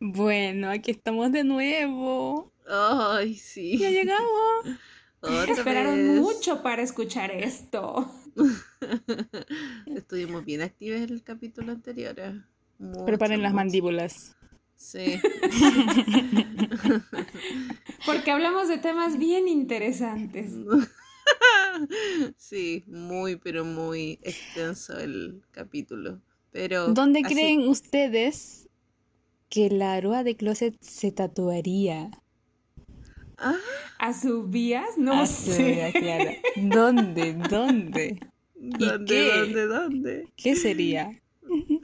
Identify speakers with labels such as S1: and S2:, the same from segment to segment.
S1: Bueno, aquí estamos de nuevo.
S2: Ay, sí.
S1: Ya llegamos.
S2: Otra
S3: Esperaron
S2: vez.
S3: mucho para escuchar esto.
S2: Estuvimos bien activos en el capítulo anterior. eh. Mucho,
S1: Preparen las
S2: mucho.
S1: mandíbulas.
S2: Sí.
S3: Porque hablamos de temas bien interesantes.
S2: sí, muy, pero muy extenso el capítulo. Pero.
S1: ¿Dónde
S2: así-
S1: creen ustedes que la Aroa de Closet se tatuaría?
S2: Ah,
S3: ¿A sus vías? No sé.
S1: claro. ¿Dónde? ¿Dónde?
S2: ¿Dónde,
S1: qué?
S2: dónde, dónde?
S1: ¿Qué sería?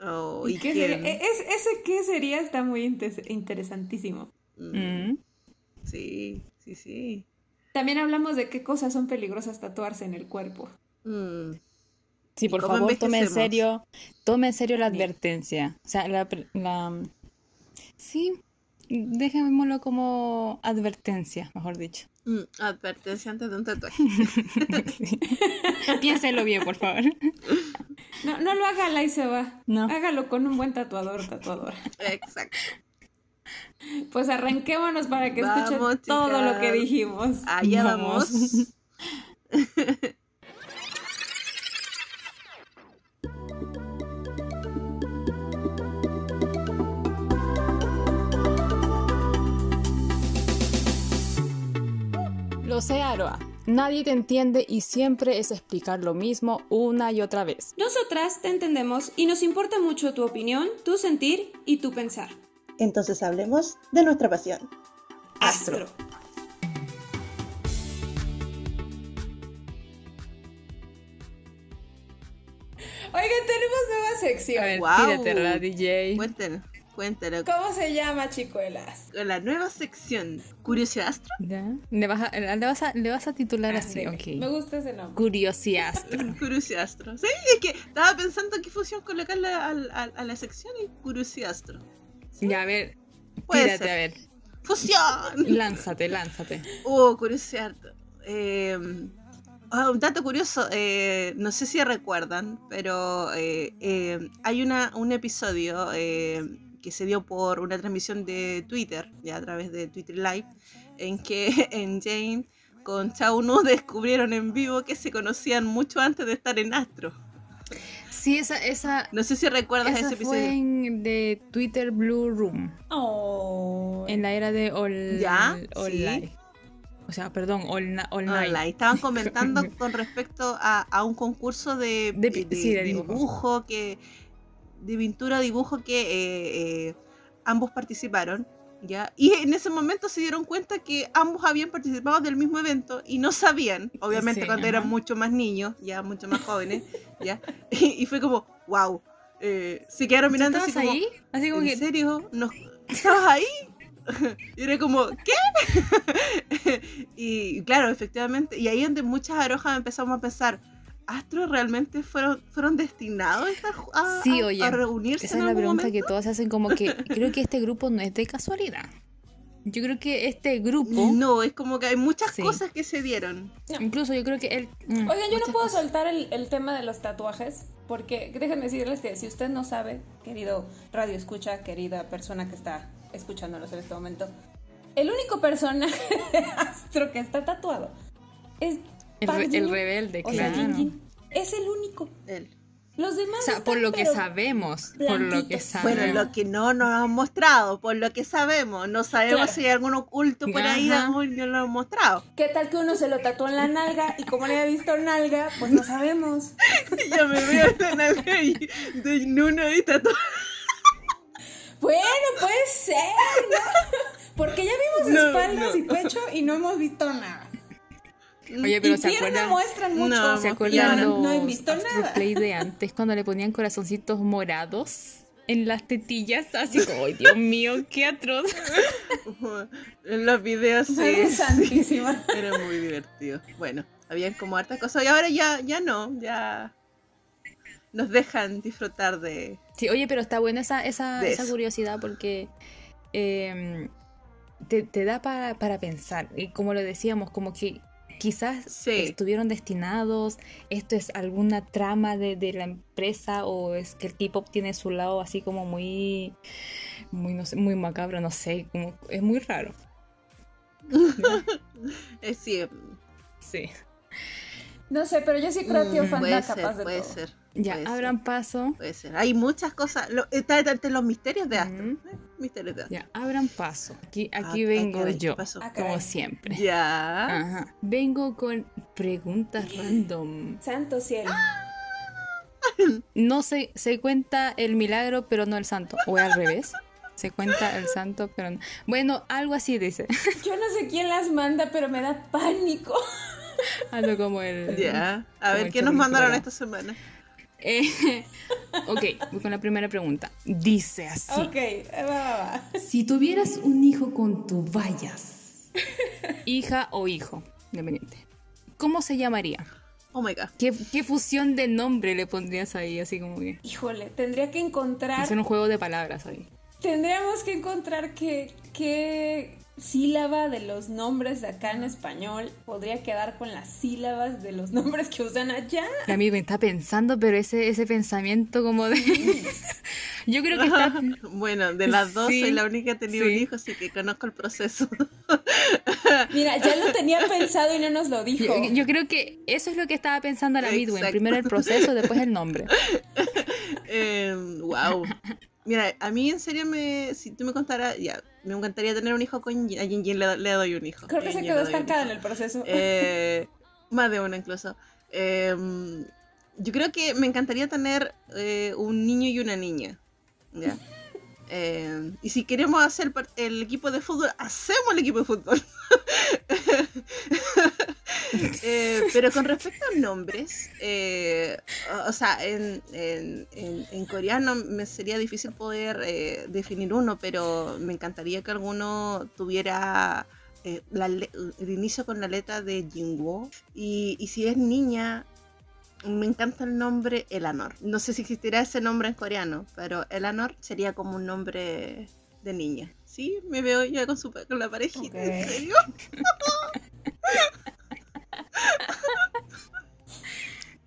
S2: Oh,
S3: ¿Y
S2: ¿y
S3: qué
S2: quién?
S3: sería? E- es- ese qué sería está muy interesantísimo.
S2: Mm,
S1: Mm.
S2: Sí, sí, sí.
S3: También hablamos de qué cosas son peligrosas tatuarse en el cuerpo.
S2: Mm,
S1: Sí,
S2: ¿Y
S1: por favor, tome en serio, tome en serio la advertencia. O sea, la- sí, dejémoslo como advertencia, mejor dicho.
S2: mm, Advertencia antes de un tatuaje.
S1: Sí. Piénselo bien, por favor.
S3: No, no lo haga la y se va.
S1: No.
S3: Hágalo con un buen tatuador, tatuadora.
S2: Exacto.
S3: Pues arranquémonos para que escuchen todo lo que dijimos.
S2: Allá
S1: Vamos.
S2: vamos.
S1: Lo sé, Aroa. Nadie te entiende y siempre es explicar lo mismo una y otra vez.
S3: Nosotras te entendemos y nos importa mucho tu opinión, tu sentir y tu pensar.
S4: Entonces hablemos de nuestra pasión.
S3: Astro. Oigan, tenemos nueva sección.
S1: A ver, tíratela, DJ.
S2: Cuéntanos, cuéntanos.
S3: ¿Cómo se llama, chicuelas?
S2: La nueva sección, Curiosiastro.
S1: ¿Ya? ¿Le vas, a, le, vas a, le vas a titular así,
S3: Ándele. Me
S1: ok.
S3: gusta ese nombre.
S1: Curiosiastro.
S2: Curiosiastro. Sí, es que estaba pensando qué fusión colocarle al- al- a, la sección y Curiosiastro.
S1: Ya, a ver,
S2: Puede
S1: tírate,
S2: ser.
S1: a ver.
S2: ¡Fusión!
S1: Lánzate, lánzate.
S2: Oh, Curiosiastro. Eh, ah, un dato curioso, eh, no sé si recuerdan, pero eh, eh, hay una, un episodio eh, que se dio por una transmisión de Twitter, ya a través de Twitter Live, en que en Jane con Chao Nu descubrieron en vivo que se conocían mucho antes de estar en Astro.
S1: Sí, esa, esa,
S2: No sé si recuerdas
S1: esa
S2: ese
S1: fue
S2: episodio.
S1: en de Twitter Blue Room.
S3: Oh.
S1: En la era de All,
S2: Ya,
S1: all
S2: sí.
S1: Live. O sea, perdón, All, Na- All Night.
S2: Online. Estaban comentando con respecto a, a un concurso de,
S1: De
S2: de-
S1: pi-
S2: de
S1: sí, de dibujo.
S2: dibujo que de pintura dibujo que eh, eh, ambos participaron ya y en ese momento se dieron cuenta que ambos habían participado del mismo evento y no sabían obviamente
S1: Sí,
S2: cuando
S1: ajá.
S2: eran mucho más niños ya mucho más jóvenes ya y, y fue como wow se quedaron
S1: ¿Tú
S2: mirando así como
S1: ahí? Así como
S2: ¿En
S1: que,
S2: serio? ¿No, ¿Estabas ahí? Y era como, ¿qué? y claro, efectivamente, y ahí donde muchas arojas empezamos a pensar, ¿Astros realmente fueron, fueron destinados a, a,
S1: Sí, oye,
S2: a reunirse
S1: esa
S2: en
S1: es la pregunta
S2: momento?
S1: que todos se hacen como que creo que este grupo no es de casualidad. Yo creo que este grupo,
S2: No, es como que hay muchas
S1: Sí.
S2: cosas que se dieron.
S1: incluso yo creo que él... mm,
S3: Oigan, yo no puedo
S1: cosas.
S3: soltar el, el tema de los tatuajes, porque déjenme decirles que si usted no sabe, querido radio escucha, querida persona que está escuchándonos en este momento, el único personaje de Astro que está tatuado es
S1: El,
S3: Park
S1: re- el
S3: Jin-yoon.
S1: rebelde,
S3: O sea,
S1: claro.
S3: Jin Jin. Es el único.
S2: Él.
S3: Los demás
S1: O sea, por lo que sabemos, por lo que sabemos.
S2: Bueno, lo que no nos han mostrado, por lo que sabemos, no sabemos
S3: Claro.
S2: si hay algún oculto por ahí,
S1: Ajá.
S2: aún no lo han mostrado.
S3: ¿Qué tal que uno se lo tatuó en la nalga y como no había visto nalga, pues no sabemos?
S2: ya me veo en la nalga y de Nuno ahí tatuado.
S3: Bueno, puede ser, ¿no? Porque ya vimos
S2: No,
S3: espaldas
S2: no.
S3: y pecho y no hemos visto nada.
S1: Oye, pero
S3: y
S1: ¿se
S3: pierna
S1: acuerdan?
S3: muestran mucho.
S2: No,
S1: ¿Se acuerdan
S3: no, no he visto nada.
S1: Astroplay de antes cuando le ponían corazoncitos morados en las tetillas? Así como, ¡ay, Dios mío, qué atroz!
S2: En los videos sí,
S3: santísima.
S2: era muy divertido. Bueno, habían como hartas cosas y ahora ya, ya no, ya nos dejan disfrutar de...
S1: Sí, oye, pero está buena esa, esa, esa curiosidad porque eh, te, te da para, para pensar. Y como lo decíamos, como que quizás
S2: Sí.
S1: estuvieron destinados, esto es alguna trama de, de la empresa o es que el tipo tiene su lado así como muy, muy, no sé, muy macabro, no sé, como, es muy raro.
S2: Eh, sí,
S1: Sí.
S3: No sé, pero yo sí creo que
S2: mm,
S3: Ofanda capaz
S2: ser,
S3: de
S2: puede
S3: todo.
S2: ser.
S1: Ya,
S2: puede
S1: abran
S2: ser,
S1: paso.
S2: puede ser. Hay muchas cosas. Lo, está entre los misterios de Astro. ¿eh? Misterios de Astro.
S1: Ya, abran paso. Aquí, aquí
S2: ah,
S1: vengo
S2: caray, ¿qué
S1: yo, como siempre.
S2: Ya.
S1: Ajá. Vengo con preguntas random.
S3: Santo cielo.
S1: No se, se cuenta el milagro, pero no el santo. O al revés. Se cuenta el santo, pero no. Bueno, algo así dice.
S3: Yo no sé quién las manda, pero me da pánico.
S1: Algo como el.
S2: Ya. A ver, ¿qué nos mandaron esta semana?
S1: Eh, ok, voy con la primera pregunta. Dice así:
S3: Ok, va, va, va.
S1: Si tuvieras un hijo con tu vallas, hija o hijo, independiente, ¿cómo se llamaría?
S2: Oh my god.
S1: ¿Qué, qué fusión de nombre le pondrías ahí? Así como que.
S3: Híjole, tendría que encontrar.
S1: Hacer un juego de palabras ahí.
S3: Tendríamos que encontrar qué, qué sílaba de los nombres de acá en español podría quedar con las sílabas de los nombres que usan allá.
S1: A mí me está pensando, pero ese, ese pensamiento como de... Yo creo que está...
S2: Bueno, de las dos
S1: Sí,
S2: soy la única que ha tenido un
S1: sí.
S2: hijo, así que conozco el proceso.
S3: Mira, ya lo tenía pensado y no nos lo dijo.
S1: Yo, yo creo que eso es lo que estaba pensando la Midway. Primero el proceso, después el nombre.
S2: wow. Mira, a mí en serio me, si tú me contaras, ya, me encantaría tener un hijo con Jin. A Jin Jin le, le doy un hijo.
S3: Creo que se quedó estancada en el proceso.
S2: Eh, más de uno incluso. Eh, yo creo que me encantaría tener eh, un niño y una niña. ¿ya? Eh, y si queremos hacer el equipo de fútbol, hacemos el equipo de fútbol. Eh, pero con respecto a nombres, eh, o, o sea, en, en- en- en coreano me sería difícil poder eh, definir uno, pero me encantaría que alguno tuviera la el inicio con la letra de Jingwo. Y, y si es niña, me encanta el nombre Elanor. No sé si existirá ese nombre en coreano, pero Elanor sería como un nombre de niña. Sí, me veo ya con, su, con la parejita, ¿en serio?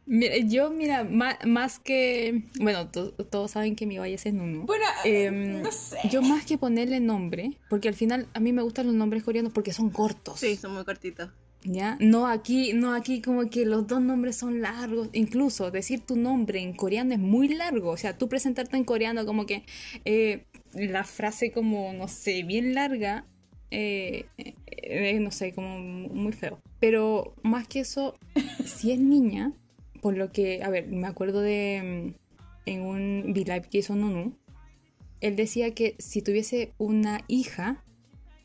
S1: Mira, yo, mira, ma- más, que... Bueno, to- todos saben que mi valle es Nunu.
S3: Bueno,
S1: Em,
S3: no sé.
S1: Yo más que ponerle nombre, porque al final a mí me gustan los nombres coreanos porque son cortos.
S2: Sí, son muy cortitos.
S1: ¿Ya? No aquí, no aquí como que los dos nombres son largos. Incluso decir tu nombre en coreano es muy largo. O sea, tú presentarte en coreano como que eh, la frase como, no sé, bien larga, eh, eh, no sé, como muy feo. Pero más que eso, si es niña, por lo que, a ver, me acuerdo de mm, en un V-Live que hizo Nunu, él decía que si tuviese una hija,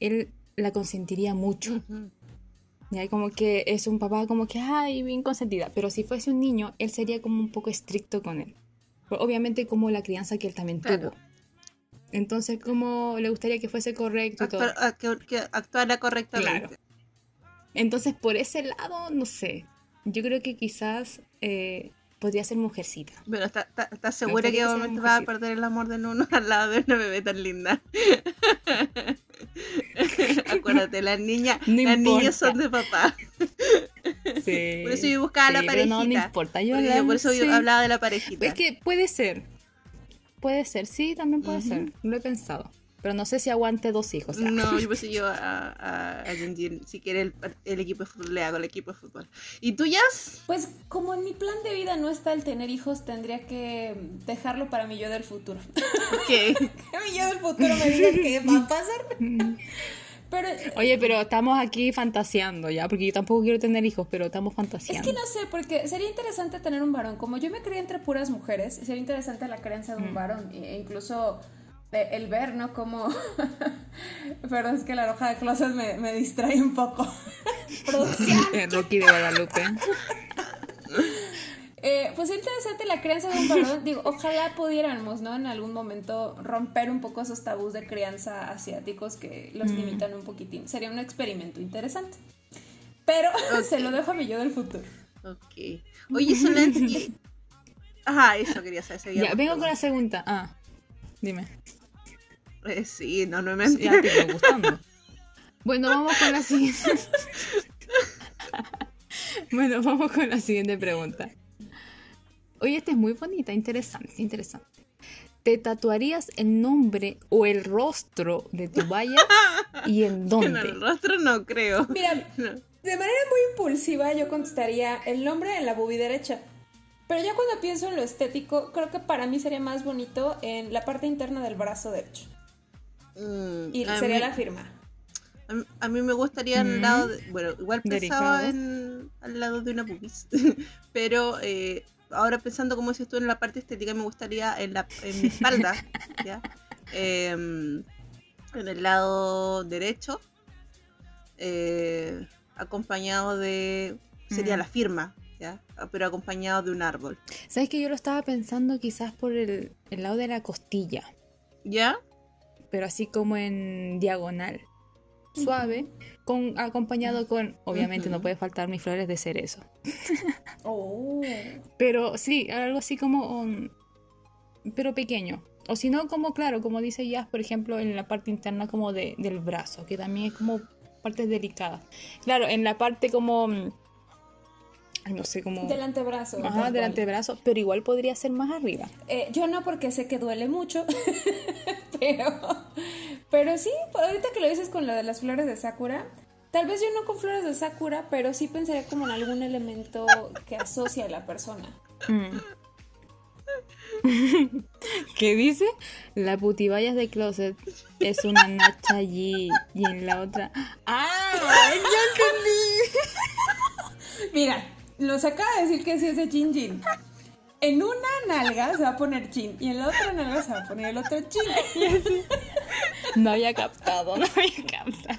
S1: él la consentiría mucho.
S2: Ujú.
S1: Ya como que es un papá como que, ay, bien consentida. Pero si fuese un niño, él sería como un poco estricto con él. Obviamente como la crianza que él también
S2: Claro.
S1: tuvo. Entonces, como le gustaría que fuese correcto y todo.
S2: Que, que actuara correctamente.
S1: Claro. Entonces, por ese lado, no sé. Yo creo que quizás eh, podría ser mujercita.
S2: Pero ¿estás está, está segura que
S1: que
S2: vas a perder el amor de Nuno al lado de una bebé tan linda? Acuérdate, las niñas,
S1: No
S2: las niñas son de papá.
S1: Sí.
S2: Por eso yo buscaba la
S1: pero
S2: parejita.
S1: no, no importa. Yo
S2: yo por eso yo
S1: sí.
S2: hablaba de la parejita.
S1: Es que puede ser. Puede ser, sí, también puede ser. Lo he pensado. Pero no sé si aguante dos hijos. sea.
S2: No, yo pensé yo a, a, si quiere el, el equipo de fútbol, le hago el equipo de fútbol. ¿Y tú, Jazz?
S3: Pues como en mi plan de vida no está el tener hijos, tendría que dejarlo para mi yo del futuro.
S2: ¿Qué?
S3: que mi yo del futuro me diga qué va a pasar. Pero
S1: Oye, pero estamos aquí fantaseando ya, porque yo tampoco quiero tener hijos, pero estamos
S3: es
S1: fantaseando.
S3: que no sé, porque sería interesante tener un varón. Como yo me crié entre puras mujeres, sería interesante la crianza de un varón. E incluso eh, el ver, ¿no? Como... Perdón, es que la roja de closet me, me distrae un poco.
S1: Rocky de Guadalupe.
S3: Eh, pues es interesante la crianza de un varón. Digo, ojalá pudiéramos, ¿no? En algún momento romper un poco esos tabús de crianza asiáticos que los limitan un poquitín. Sería un experimento interesante. Pero se lo dejo a mi yo del futuro.
S2: Ok. Oye, Solange. Ajá, eso quería saber.
S1: Ya, vengo con la segunda. Ah, dime.
S2: Eh, sí, no, no me
S1: te iba gustando. Bueno, vamos con la siguiente. Bueno, vamos con la siguiente pregunta. Oye, esta es muy bonita, interesante, interesante. ¿Te tatuarías el nombre o el rostro de tu valla y en
S2: No,
S1: dónde?
S2: el rostro no creo.
S3: Mira,
S2: No.
S3: de manera muy impulsiva yo contestaría el nombre en la boobie derecha. Pero ya cuando pienso en lo estético, creo que para mí sería más bonito en la parte interna del brazo derecho.
S2: Mm,
S3: Y sería
S2: mí-
S3: la firma.
S2: A mí, a mí me gustaría al
S1: Mm.
S2: lado de, bueno, igual pensaba en al lado de una pubis, pero eh, ahora pensando como si estuviera en la parte estética me gustaría en la en mi espalda, ¿ya? Em, en el lado derecho, eh, acompañado de sería
S1: Mm.
S2: la firma, ¿ya? Pero acompañado de un árbol,
S1: ¿Sabes que yo lo estaba pensando quizás por el, el lado de la costilla,
S2: ¿ya?
S1: Pero así como en diagonal, suave, con acompañado con, obviamente no puede faltar mis flores de cerezo.
S3: Oh.
S1: Pero sí, algo así como, um, pero pequeño. O si no, como claro, como dice Jazz, por ejemplo, en la parte interna como de, del brazo, que también es como partes delicadas. Claro, en la parte como, ay, no sé, como...
S3: Del antebrazo.
S1: Ajá, del antebrazo, pero igual podría ser más arriba.
S3: Eh, yo no porque sé que duele mucho, pero, pero sí, ahorita que lo dices con lo de las flores de Sakura, tal vez yo no con flores de Sakura, pero sí pensaría como en algún elemento que asocia a la persona.
S1: Mm. ¿Qué dice? La putivallas de closet es una nacha allí y en la otra... ¡Ah! ¡Ya entendí!
S3: Mira, nos acaba de decir que sí es de chin chin. En una nalga se va a poner chin y en la otra nalga se va a poner el otro chin.
S1: No había captado, no había captado.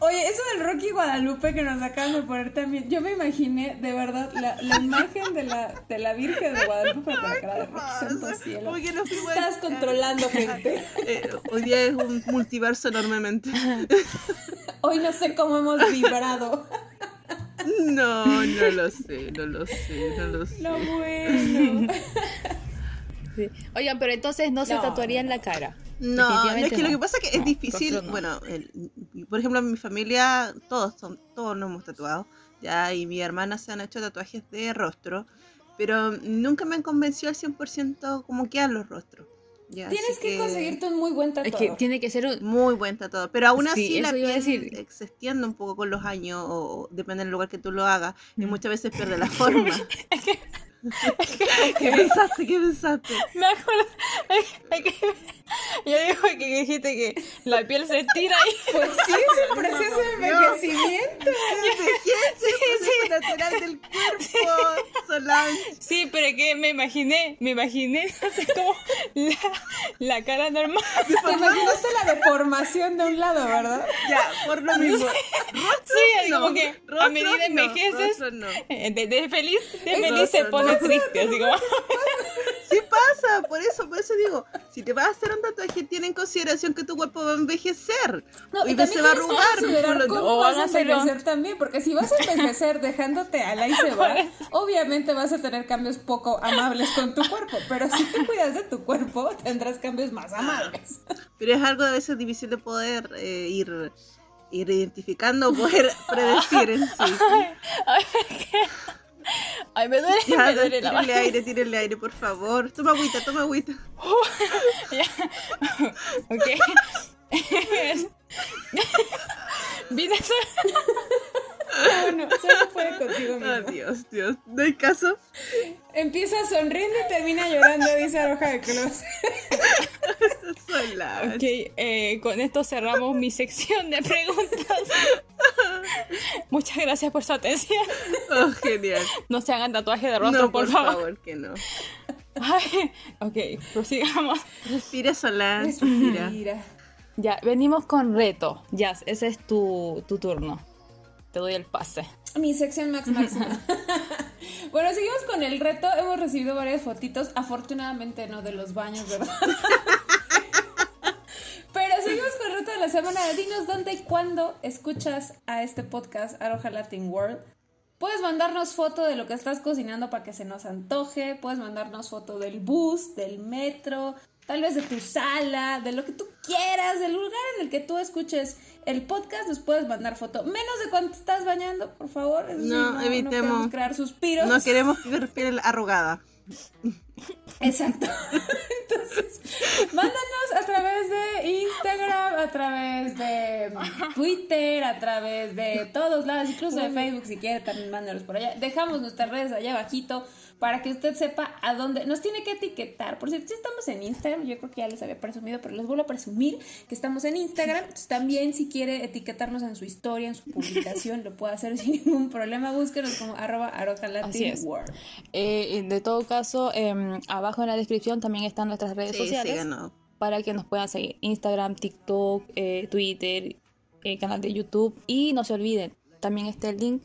S3: Oye, eso del Rocky Guadalupe que nos acaban de poner también, yo me imaginé de verdad la, la imagen de la, de la Virgen de Guadalupe con la cara de Rocky Santo Cielo.
S2: No buena.
S3: Estás controlando gente.
S2: Eh, hoy día es un multiverso enormemente.
S3: Hoy no sé cómo hemos vibrado.
S2: No, no lo sé, no lo sé, no lo sé.
S3: Lo bueno.
S1: Sí. Oigan, pero entonces no se
S3: No.
S1: tatuaría en la cara.
S2: No, es que lo
S1: no.
S2: que pasa es que es
S1: No,
S2: difícil.
S1: no.
S2: Bueno, el- por ejemplo, en mi familia todos son, todos nos hemos tatuado. Ya, y mi hermana se han hecho tatuajes de rostro, pero nunca me han convencido al 100% cómo quedan los rostros. Ya,
S3: Tienes
S2: así
S3: que, conseguirte un muy buen
S1: Es
S3: tatuador.
S1: que tiene que ser un...
S2: Muy buen tatuado, pero aún
S1: Sí,
S2: así la
S1: eso iba a
S2: piel
S1: decir.
S2: se extiende un poco con los años, o depende del lugar que tú lo hagas, y
S1: Mm.
S2: muchas veces pierde la forma. ¿Qué pensaste? ¿Qué pensaste?
S1: Me acuerdo... es que- Yo digo que dijiste que la piel se estira y...
S3: Pues sí, es el proceso de envejecimiento.
S2: Sí, sí, natural del cuerpo, Solange.
S1: Sí, pero que me imaginé, me imaginé así como la, la cara normal.
S3: Te imaginaste la deformación de un lado, ¿verdad?
S2: Ya, por lo mismo.
S1: Sí, así
S2: No,
S1: como que a
S2: rostro
S1: medida
S2: no,
S1: envejeces,
S2: rostro no.
S1: eh, de, de feliz, de feliz se
S2: eso,
S1: pone triste, así como...
S2: Sí pasa, por eso, por eso digo, si te vas a hacer un tatuaje, tiene en consideración que tu cuerpo va a envejecer.
S3: No,
S2: y
S3: y
S2: se va a arrugar.
S3: cómo
S1: O
S3: vas a
S1: hágaselo.
S3: envejecer también, porque si vas a envejecer dejándote al ahí se va, obviamente vas a tener cambios poco amables con tu cuerpo, pero si te cuidas de tu cuerpo, tendrás cambios más amables.
S2: Pero es algo a veces difícil de poder eh, ir, ir identificando o poder predecir en sí.
S1: Ay, me duele,
S2: Ya,
S1: me duele la
S2: tírenle aire, tírenle aire, por favor. Toma agüita, toma agüita.
S1: Ya. Ok. Vine a hacer-
S3: Bueno, solo puede contigo mismo.
S2: Oh, Dios, Dios. No hay caso.
S3: Empieza sonriendo y termina llorando, dice Aroja de Cruz.
S2: Solange.
S1: Ok, eh, con esto cerramos mi sección de preguntas. Muchas gracias por su atención.
S2: Oh, genial.
S1: No se hagan tatuaje de rostro,
S2: no,
S1: por, favor.
S2: favor, que no.
S1: Ay, ok, prosigamos.
S2: Respira, Solange, respira.
S3: Respira.
S1: Ya, venimos con reto. Jazz, ese es tu, tu turno. Te doy el pase.
S3: Mi sección Max Máxima. bueno, seguimos con el reto. Hemos recibido varias fotitos. Afortunadamente no de los baños, ¿verdad? Pero seguimos con el reto de la semana. Dinos dónde y cuándo escuchas a este podcast, Aroja Latin World. Puedes mandarnos foto de lo que estás cocinando para que se nos antoje. Puedes mandarnos foto del bus, del metro. Tal vez de tu sala, de lo que tú quieras, del lugar en el que tú escuches el podcast, nos puedes mandar foto. Menos de cuando te estás bañando, por favor. Eso sí,
S2: No, evitemos.
S3: queremos crear suspiros.
S2: No queremos que refiere arrugada.
S3: Exacto. Entonces, mándanos a través de Instagram, a través de Twitter, a través de todos lados, incluso de Facebook, si quiere, también mándanos por allá. Dejamos nuestras redes allá abajito para que usted sepa a dónde nos tiene que etiquetar. Por cierto, si estamos en Instagram, yo creo que ya les había presumido, pero les vuelvo a presumir que estamos en Instagram. Entonces, también si quiere etiquetarnos en su historia, en su publicación, lo puede hacer sin ningún problema. Búsquenos como arroba
S1: Así es. Eh, de todo caso, em, abajo en la descripción también están nuestras redes
S2: Sí,
S1: sociales
S2: síganos.
S1: para que nos puedan seguir. Instagram, TikTok, eh, Twitter, el canal de YouTube. Y no se olviden, también está el link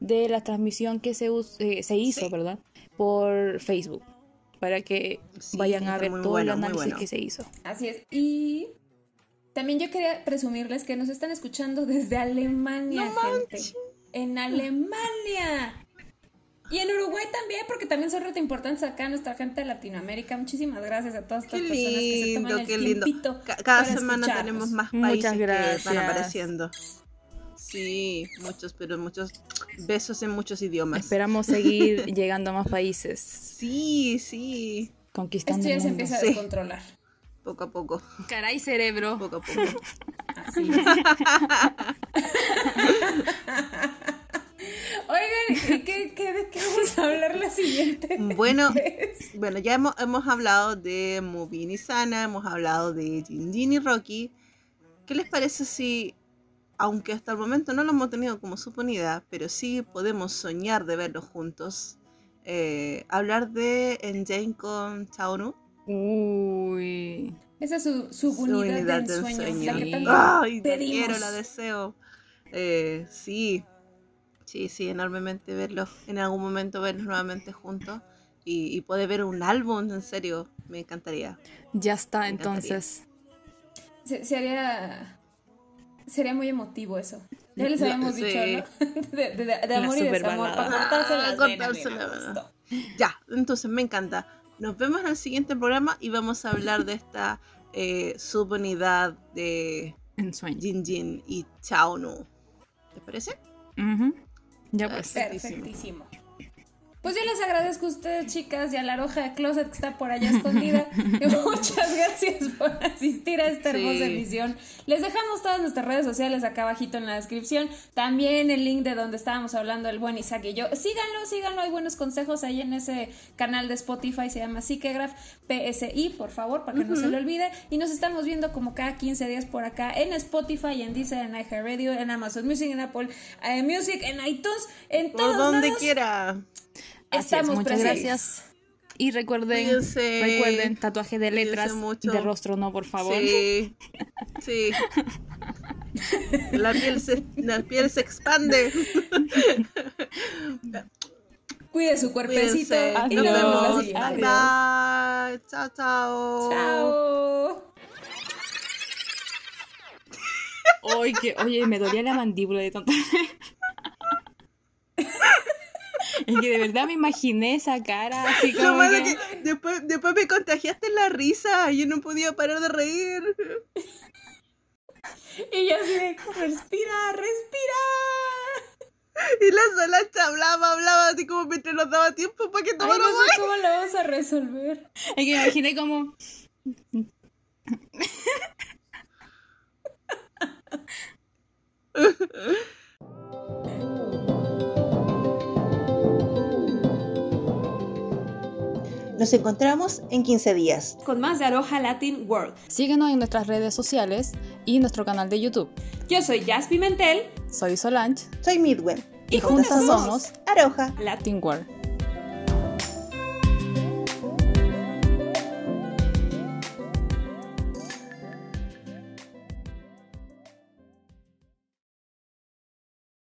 S1: de la transmisión que se, us- eh, se hizo,
S2: Sí.
S1: ¿verdad? Por Facebook. Para que
S2: Sí,
S1: vayan a ver todo
S2: bueno,
S1: el análisis
S2: bueno.
S1: que se hizo.
S3: Así es. Y también yo quería presumirles que nos están escuchando desde Alemania,
S2: No
S3: gente.
S2: manches.
S3: En Alemania. Y en Uruguay también, porque también son reto importantes acá nuestra gente de Latinoamérica. Muchísimas gracias a todas estas
S2: Qué
S3: personas que se toman
S2: lindo,
S3: el
S2: qué lindo. Cada
S3: para
S2: semana tenemos más
S1: Muchas
S2: países que van apareciendo. Sí, muchos, pero muchos besos en muchos idiomas.
S1: Esperamos seguir llegando a más países,
S2: Sí, sí,
S1: conquistando
S3: Esto ya se empieza a
S2: Sí.
S3: descontrolar.
S2: poco a poco,
S1: Caray, cerebro.
S2: poco a poco.
S3: Así. Oigan, ¿y ¿qué, qué, ¿de qué vamos a hablar la siguiente?
S2: Bueno,
S3: vez?
S2: bueno, ya hemos, hemos hablado de Mubin y Sana, hemos hablado de Jinjin y Rocky. ¿Qué les parece si, aunque hasta el momento no lo hemos tenido como suponida, pero sí podemos soñar de verlos juntos, eh, hablar de Enjane con Chaonu?
S1: Uy.
S3: Esa es su, su unidad, del sueño, la que
S2: Ay, la quiero, la deseo. Eh, sí, sí, sí, enormemente verlos, en algún momento verlos nuevamente juntos y, y poder ver un álbum, en serio, me encantaría.
S1: Ya está,
S2: Me
S1: entonces.
S3: Se- sería sería muy emotivo eso. Ya les habíamos
S2: sí.
S3: dicho, ¿no? De, de- de
S1: La
S3: amor y desamor para cortarse
S2: Ah,
S3: las
S2: cortarse la. Ya, entonces me encanta. Nos vemos en el siguiente programa y vamos a hablar de esta eh, subunidad de
S1: En sueño.
S2: Jin Jin y Chaonu. ¿Te parece?
S1: Ya pues.
S2: Perfectísimo.
S3: Perfectísimo. Pues yo les agradezco a ustedes, chicas, y a la roja de closet que está por allá escondida. Y muchas gracias por asistir a esta hermosa
S2: Sí.
S3: emisión. Les dejamos todas nuestras redes sociales acá abajito en la descripción. También el link de donde estábamos hablando el buen Isaac y yo. Síganlo, síganlo. Hay buenos consejos ahí en ese canal de Spotify. Se llama Psiquegraph PSI, por favor, para que no se lo olvide. Y nos estamos viendo como cada 15 días por acá en Spotify, en Deezer, en iHeartRadio, en Amazon Music, en Apple eh, Music, en iTunes, en
S2: Por
S3: todos
S2: donde
S3: lados.
S2: quiera.
S1: Es,
S3: Estamos
S1: muchas
S3: presentes.
S1: gracias. Y recuerden,
S2: Cuídense.
S1: recuerden, tatuaje de letras, de rostro no, por favor.
S2: Sí, sí. La piel se, la piel se expande.
S3: Cuide su cuerpecito
S2: Cuídense.
S3: y
S2: Nos
S3: vemos siguiente.
S2: Bye. Chao, chao.
S3: Chao.
S1: Que, oye, me dolía la mandíbula de tonta. Es que de verdad me imaginé esa cara así
S2: Lo
S1: como
S2: malo
S1: que...
S2: que después, después me contagiaste la risa. Yo no podía parar de reír.
S3: Y yo así de, respira, respira.
S2: Y la Solancha hablaba, hablaba así como mientras nos daba tiempo para que
S3: Ay,
S2: tomara
S3: no sé cómo lo vamos a resolver.
S1: Es que me imaginé como...
S4: Nos encontramos en 15 días.
S3: Con más de Aroha Latin World.
S1: Síguenos en nuestras redes sociales y nuestro canal de YouTube.
S3: Yo soy Jazz Pimentel.
S1: Soy Solange
S4: Soy Midwen.
S1: y juntas somos
S4: Aroja.
S1: Latin World.